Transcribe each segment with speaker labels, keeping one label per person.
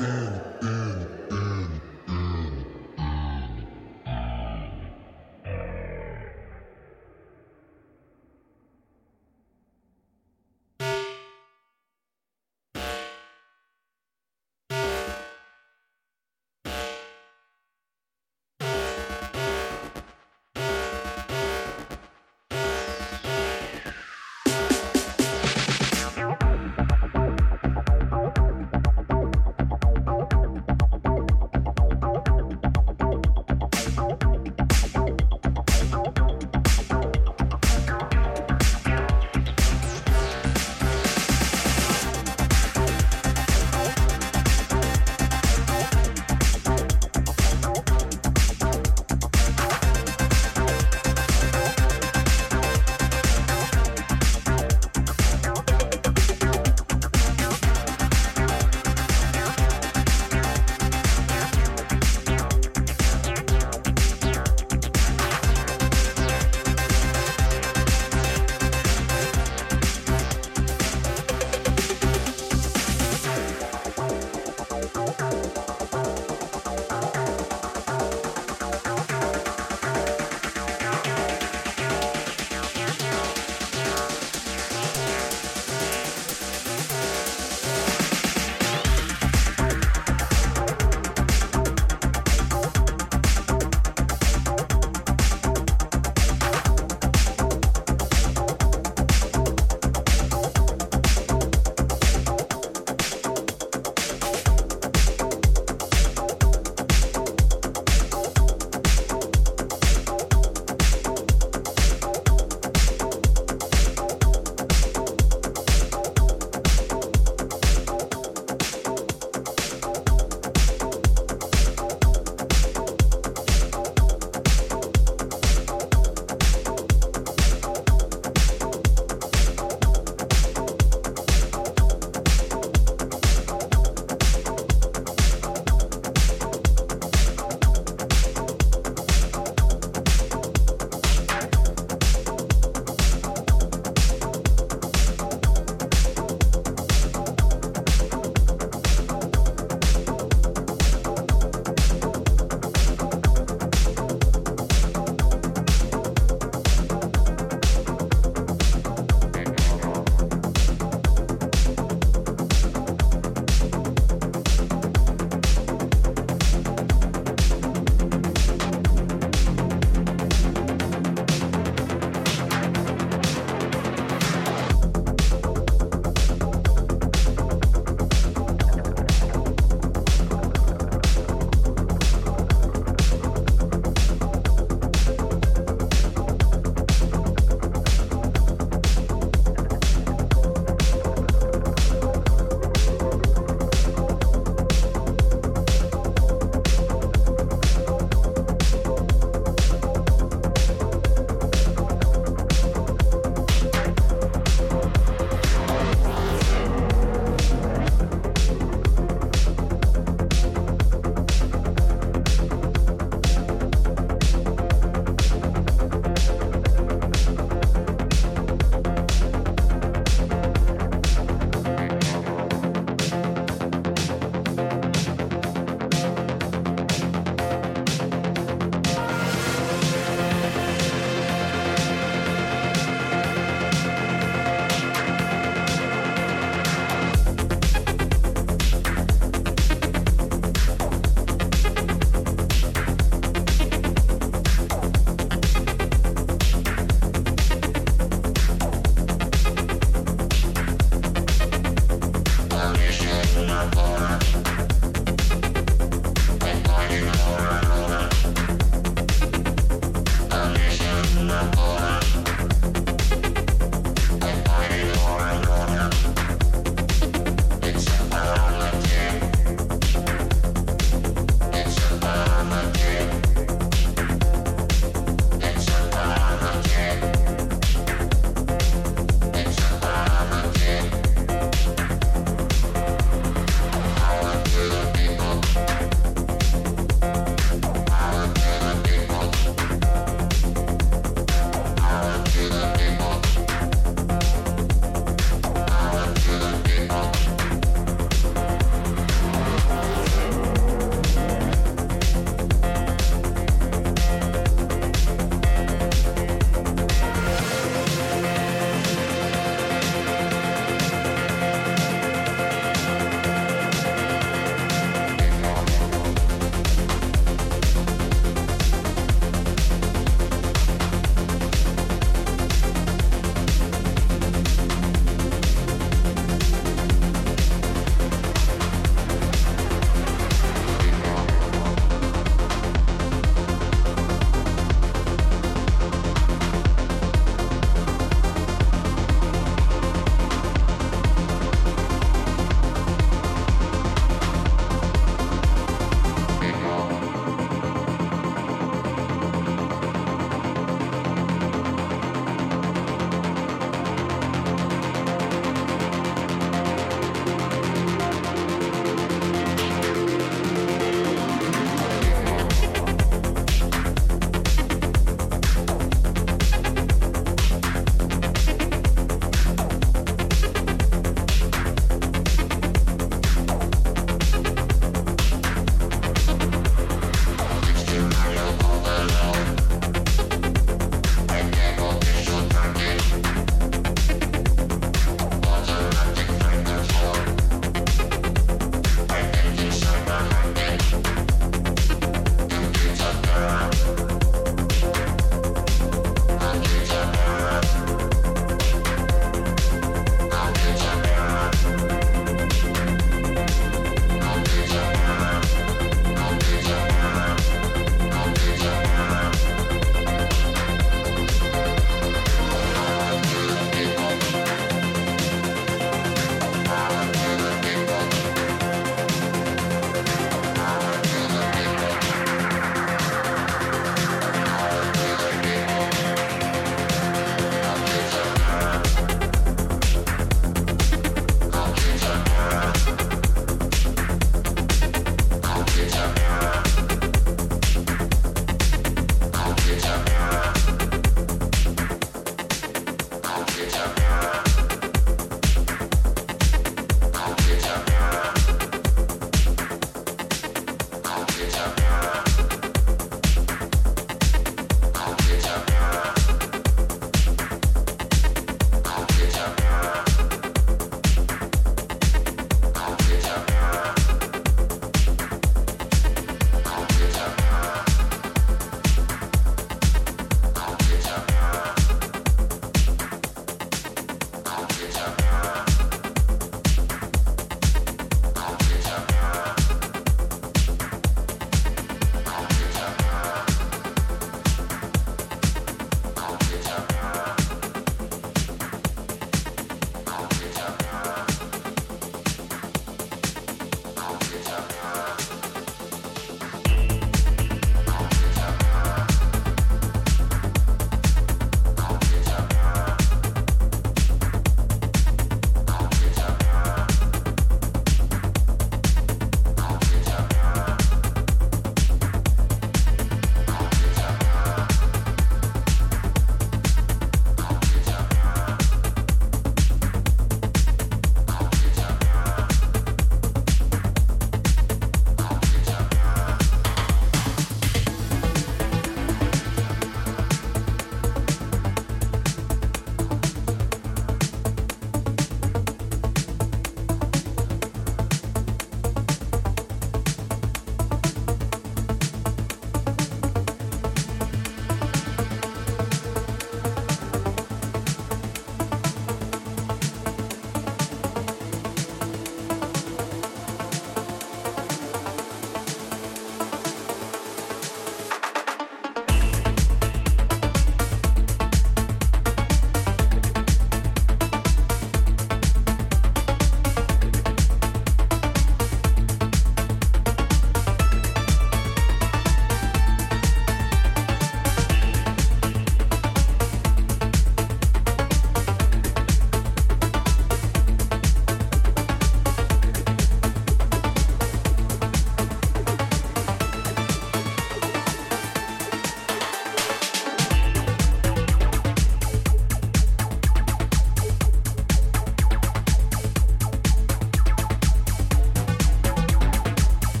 Speaker 1: and, and.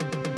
Speaker 1: thank you